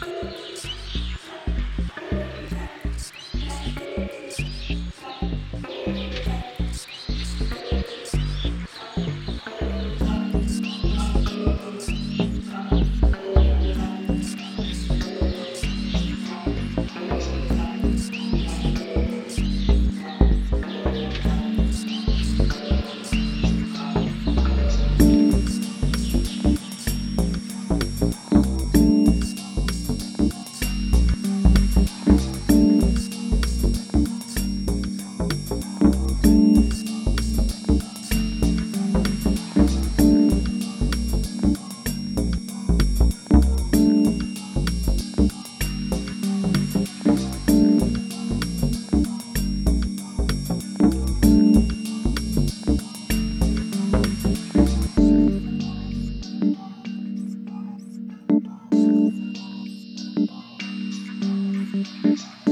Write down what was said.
Bye. Mm-hmm.